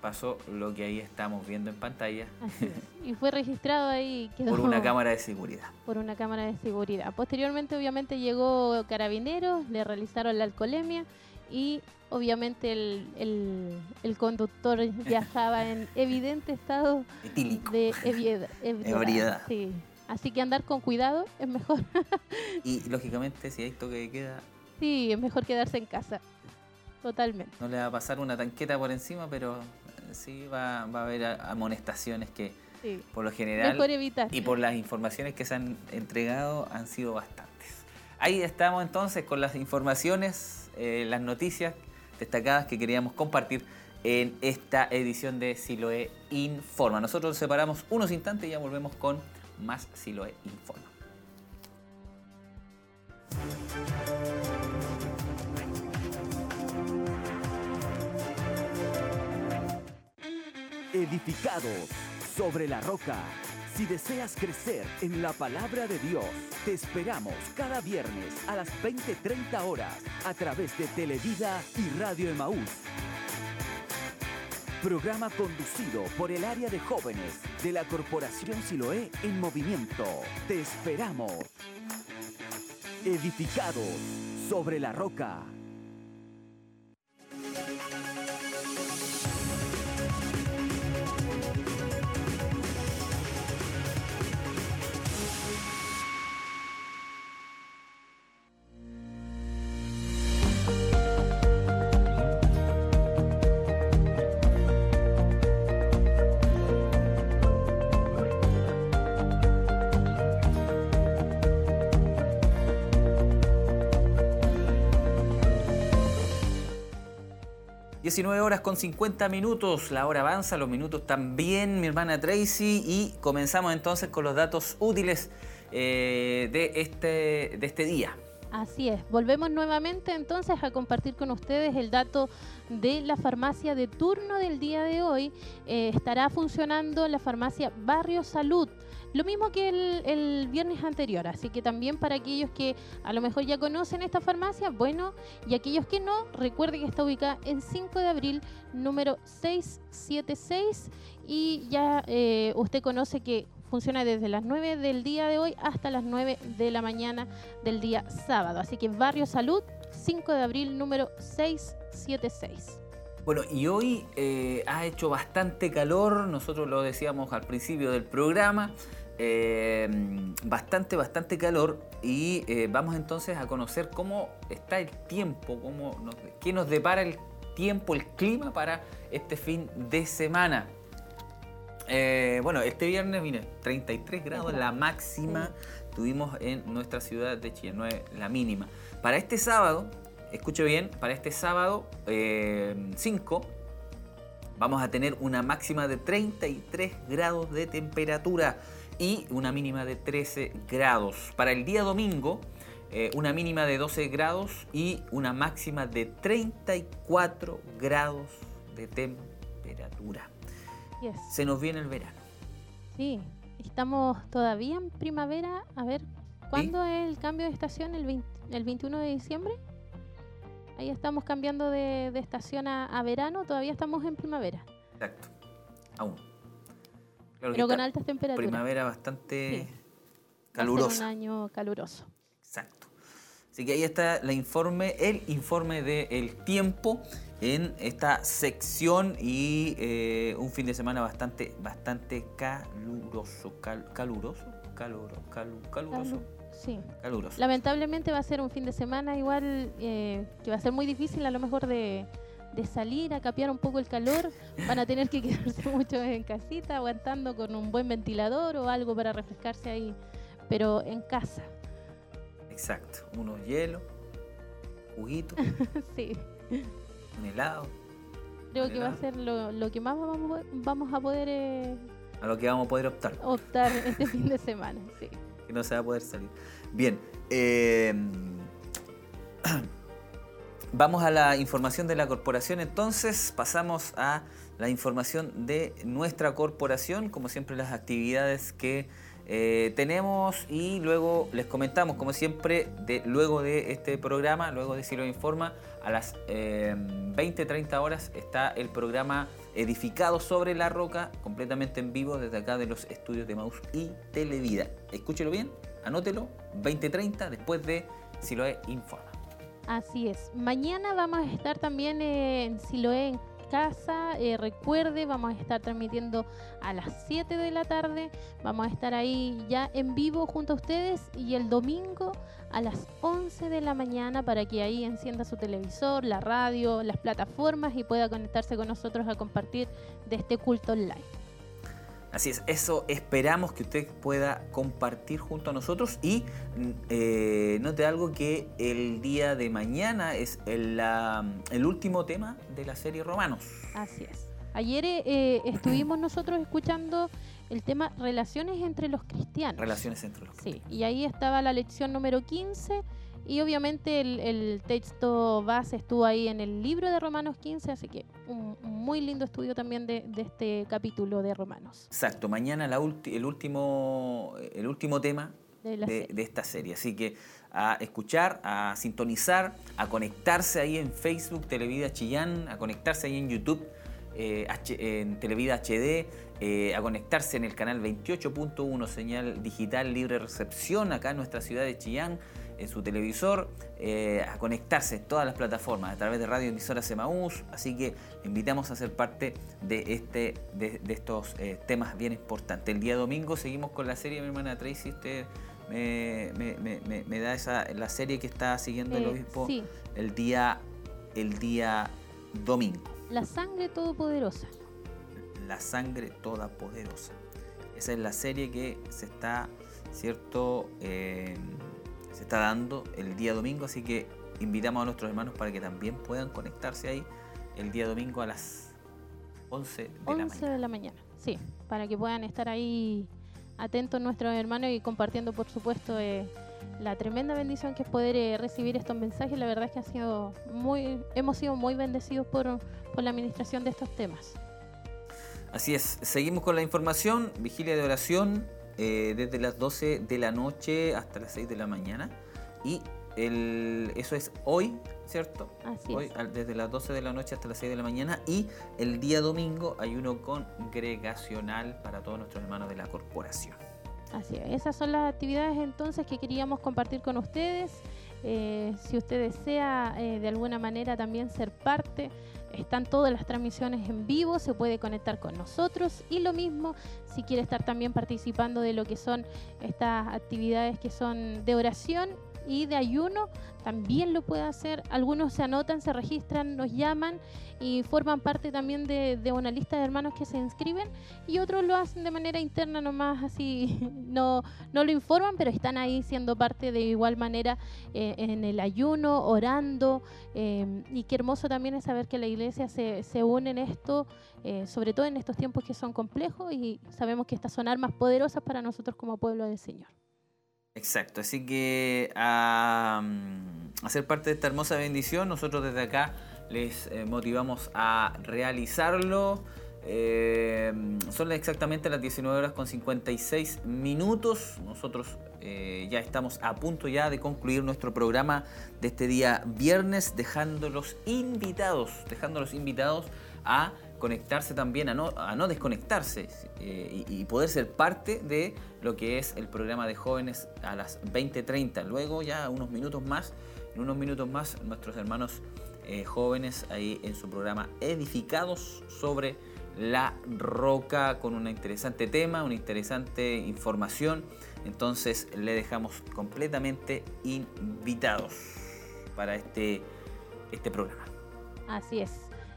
pasó lo que ahí estamos viendo en pantalla. Y fue registrado ahí. por una cámara de seguridad. Por una cámara de seguridad. Posteriormente, obviamente, llegó Carabineros, le realizaron la alcoholemia y obviamente el, conductor viajaba en evidente estado de ebriedad. Sí. Así que andar con cuidado es mejor. y lógicamente, si hay toque de queda. Sí, es mejor quedarse en casa. Totalmente. No le va a pasar una tanqueta por encima, pero sí va, a haber amonestaciones que por lo general y por las informaciones que se han entregado han sido bastantes. Ahí estamos entonces con las informaciones, eh, las noticias destacadas que queríamos compartir en esta edición de Siloe Informa. Nosotros separamos unos instantes y ya volvemos con más Siloe Informa. edificados sobre la roca. Si deseas crecer en la palabra de Dios, te esperamos cada viernes a las 20:30 horas a través de Televida y Radio Emaús. Programa conducido por el área de jóvenes de la Corporación Siloé en movimiento. Te esperamos. Edificados sobre la roca. Horas con 50 minutos, la hora avanza, los minutos también, mi hermana Tracy, y comenzamos entonces con los datos útiles eh, de, este, de este día. Así es, volvemos nuevamente entonces a compartir con ustedes el dato de la farmacia de turno del día de hoy. Eh, estará funcionando la farmacia Barrio Salud. Lo mismo que el, viernes anterior, así que también para aquellos que a lo mejor ya conocen esta farmacia, bueno, y aquellos que no, recuerde que está ubicada en 5 de abril, número 676, y ya eh, usted conoce que funciona desde las 9 del día de hoy hasta las 9 de la mañana del día sábado. Así que Barrio Salud, 5 de abril, número 676. Bueno, y hoy eh, ha hecho bastante calor, nosotros lo decíamos al principio del programa, eh, bastante, bastante calor y eh, vamos entonces a conocer cómo está el tiempo, cómo qué nos depara el tiempo, el clima para este fin de semana. bueno, este viernes, mire, 33 grados, la máxima tuvimos en nuestra ciudad de Chile, no es la mínima. Para este sábado, escuche bien, para este sábado 5 eh, vamos a tener una máxima de 33 grados de temperatura y una mínima de 13 grados. Para el día domingo, eh, una mínima de 12 grados y una máxima de 34 grados de temperatura. Se nos viene el verano. Sí, estamos todavía en primavera. A ver, ¿cuándo es el cambio de estación? ¿El, ¿El 21 de diciembre? Ahí estamos cambiando de, estación a, verano, todavía estamos en primavera. Exacto, aún. Pero con altas temperaturas. Primavera bastante calurosa. un año caluroso. Exacto. Así que ahí está la informe, el informe del tiempo en esta sección y eh, un fin de semana bastante, bastante caluroso. caluroso, caluroso, caluroso. Sí. Lamentablemente va a ser un fin de semana igual eh, que va a ser muy difícil a lo mejor de, salir a capear un poco el calor. Van a tener que quedarse mucho en casita aguantando con un buen ventilador o algo para refrescarse ahí, pero en casa. Exacto, unos hielos, juguitos. sí. Un helado. Creo que va a ser lo, que más vamos, a poder... Eh, a lo que vamos a poder optar. Optar este fin de semana, sí que no se va a poder salir. Bien. Eh, Vamos a la información de la corporación entonces, pasamos a la información de nuestra corporación, como siempre las actividades que eh, tenemos y luego les comentamos, como siempre, luego de este programa, luego de Si lo informa, a las 20-30 eh, horas está el programa Edificado sobre la Roca, completamente en vivo desde acá de los estudios de Maus y Televida. Escúchelo bien, anótelo, 20-30 después de Si lo informa. Así es. Mañana vamos a estar también en Siloé en casa. Eh, recuerde, vamos a estar transmitiendo a las 7 de la tarde. Vamos a estar ahí ya en vivo junto a ustedes y el domingo a las 11 de la mañana para que ahí encienda su televisor, la radio, las plataformas y pueda conectarse con nosotros a compartir de este culto online. Así es, eso esperamos que usted pueda compartir junto a nosotros y eh, note algo que el día de mañana es el, el, último tema de la serie Romanos. Así es. Ayer eh, estuvimos nosotros escuchando el tema relaciones entre los cristianos. Relaciones entre los cristianos. Sí, y ahí estaba la lección número 15 y obviamente el, texto base estuvo ahí en el libro de Romanos 15, así que un, muy lindo estudio también de, este capítulo de Romanos. Exacto, mañana la el, último, el último tema de, esta serie. Así que a escuchar, a sintonizar, a conectarse ahí en Facebook, Televida Chillán, a conectarse ahí en YouTube, eh, en Televida HD, eh, a conectarse en el canal 28.1, señal digital libre recepción acá en nuestra ciudad de Chillán en su televisor, eh, a conectarse en todas las plataformas a través de Radio Emisora Semaús. Así que invitamos a ser parte de, este, de, estos eh, temas bien importantes. El día domingo seguimos con la serie, mi hermana Tracy. Usted me, da esa, la serie que está siguiendo el eh, obispo el, día, el día domingo. La sangre todopoderosa. La sangre todopoderosa. Esa es la serie que se está, ¿cierto? Se está dando el día domingo, así que invitamos a nuestros hermanos para que también puedan conectarse ahí el día domingo a las 11 de la mañana. de la mañana, sí, para que puedan estar ahí atentos nuestros hermanos y compartiendo, por supuesto, eh, la tremenda bendición que es poder eh, recibir estos mensajes. La verdad es que ha sido muy, hemos sido muy bendecidos por, por la administración de estos temas. Así es, seguimos con la información, vigilia de oración, eh, desde las 12 de la noche hasta las 6 de la mañana. Y el, eso es hoy, ¿cierto? Así hoy, es. desde las 12 de la noche hasta las 6 de la mañana. Y el día domingo hay uno congregacional para todos nuestros hermanos de la corporación. Así es. Esas son las actividades entonces que queríamos compartir con ustedes. Eh, si usted desea eh, de alguna manera también ser parte, están todas las transmisiones en vivo, se puede conectar con nosotros y lo mismo si quiere estar también participando de lo que son estas actividades que son de oración y de ayuno también lo puede hacer. Algunos se anotan, se registran, nos llaman y forman parte también de, una lista de hermanos que se inscriben y otros lo hacen de manera interna nomás, así no, no lo informan, pero están ahí siendo parte de igual manera eh, en el ayuno, orando eh, y qué hermoso también es saber que la iglesia se, se une en esto, eh, sobre todo en estos tiempos que son complejos y sabemos que estas son armas poderosas para nosotros como pueblo del Señor. Exacto, así que a, mm, ser parte de esta hermosa bendición, nosotros desde acá les eh, motivamos a realizarlo. Eh, son exactamente las 19 horas con 56 minutos. Nosotros eh, ya estamos a punto ya de concluir nuestro programa de este día viernes, dejándolos invitados, dejándolos invitados a conectarse también, a no, desconectarse eh, y, poder ser parte de lo que es el programa de jóvenes a las 20.30. Luego ya unos minutos más, en unos minutos más nuestros hermanos eh, jóvenes ahí en su programa Edificados sobre la roca con un interesante tema, una interesante información. Entonces le dejamos completamente invitados para este, este programa. Así es.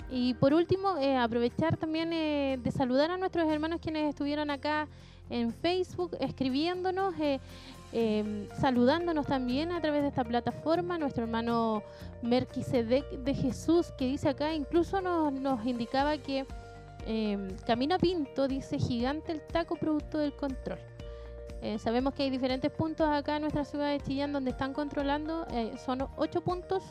Y por último, eh, aprovechar también eh, de saludar a nuestros hermanos quienes estuvieron acá en Facebook escribiéndonos, em, saludándonos también a través de esta plataforma. Nuestro hermano Merquisedec de Jesús, que dice acá, incluso nos, nos indicaba que em, Camina Pinto dice gigante el taco producto del control. Eh, sabemos que hay diferentes puntos acá en nuestra ciudad de Chillán donde están controlando, eh, son ocho puntos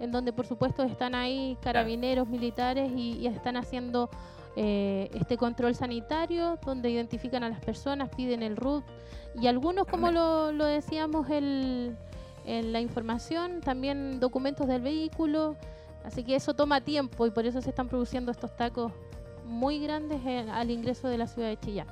en donde por supuesto están ahí carabineros, militares y, están haciendo eh, este control sanitario, donde identifican a las personas, piden el RUT y algunos, como lo, decíamos en la información, también documentos del vehículo, así que eso toma tiempo y por eso se están produciendo estos tacos muy grandes al ingreso de la ciudad de Chillán.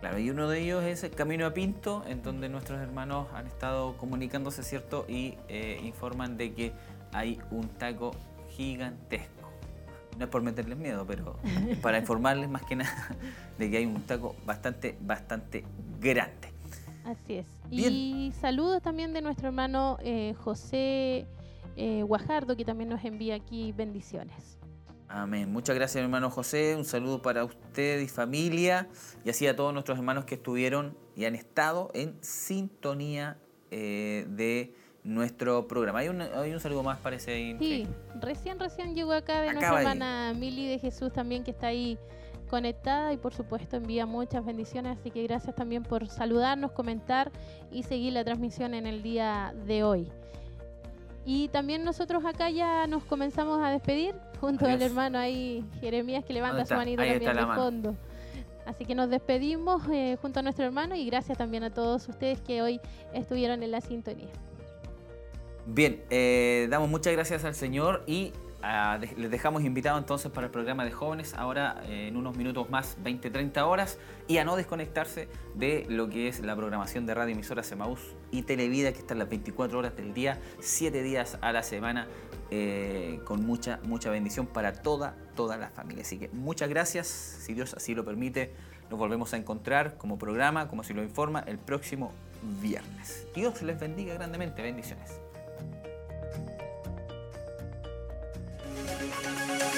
Claro, y uno de ellos es el Camino a Pinto, en donde nuestros hermanos han estado comunicándose, ¿cierto? Y eh, informan de que hay un taco gigantesco. No es por meterles miedo, pero para informarles más que nada de que hay un taco bastante, bastante grande. Así es. Y saludos también de nuestro hermano eh, José eh, Guajardo, que también nos envía aquí bendiciones. Amén. Muchas gracias, hermano José. Un saludo para usted y familia y así a todos nuestros hermanos que estuvieron y han estado en sintonía eh, de nuestro programa. Hay un, hay un saludo más, parece ahí. Sí, recién, recién llegó acá de nuestra hermana Mili de Jesús también que está ahí conectada y por supuesto envía muchas bendiciones, así que gracias también por saludarnos, comentar y seguir la transmisión en el día de hoy. Y también nosotros acá ya nos comenzamos a despedir junto al hermano ahí, Jeremías, que levanta su manito también de fondo. Así que nos despedimos eh, junto a nuestro hermano y gracias también a todos ustedes que hoy estuvieron en la sintonía. Bien, eh, damos muchas gracias al Señor y les dejamos invitados entonces para el programa de jóvenes, ahora eh, en unos minutos más, 20-30 horas, y a no desconectarse de lo que es la programación de Radio Emisora Semaús y Televida, que están las 24 horas del día, 7 días a la semana, eh, con mucha, mucha bendición para toda, toda la familia. Así que muchas gracias, si Dios así lo permite, nos volvemos a encontrar como programa, como si lo informa, el próximo viernes. Dios les bendiga grandemente, bendiciones. Música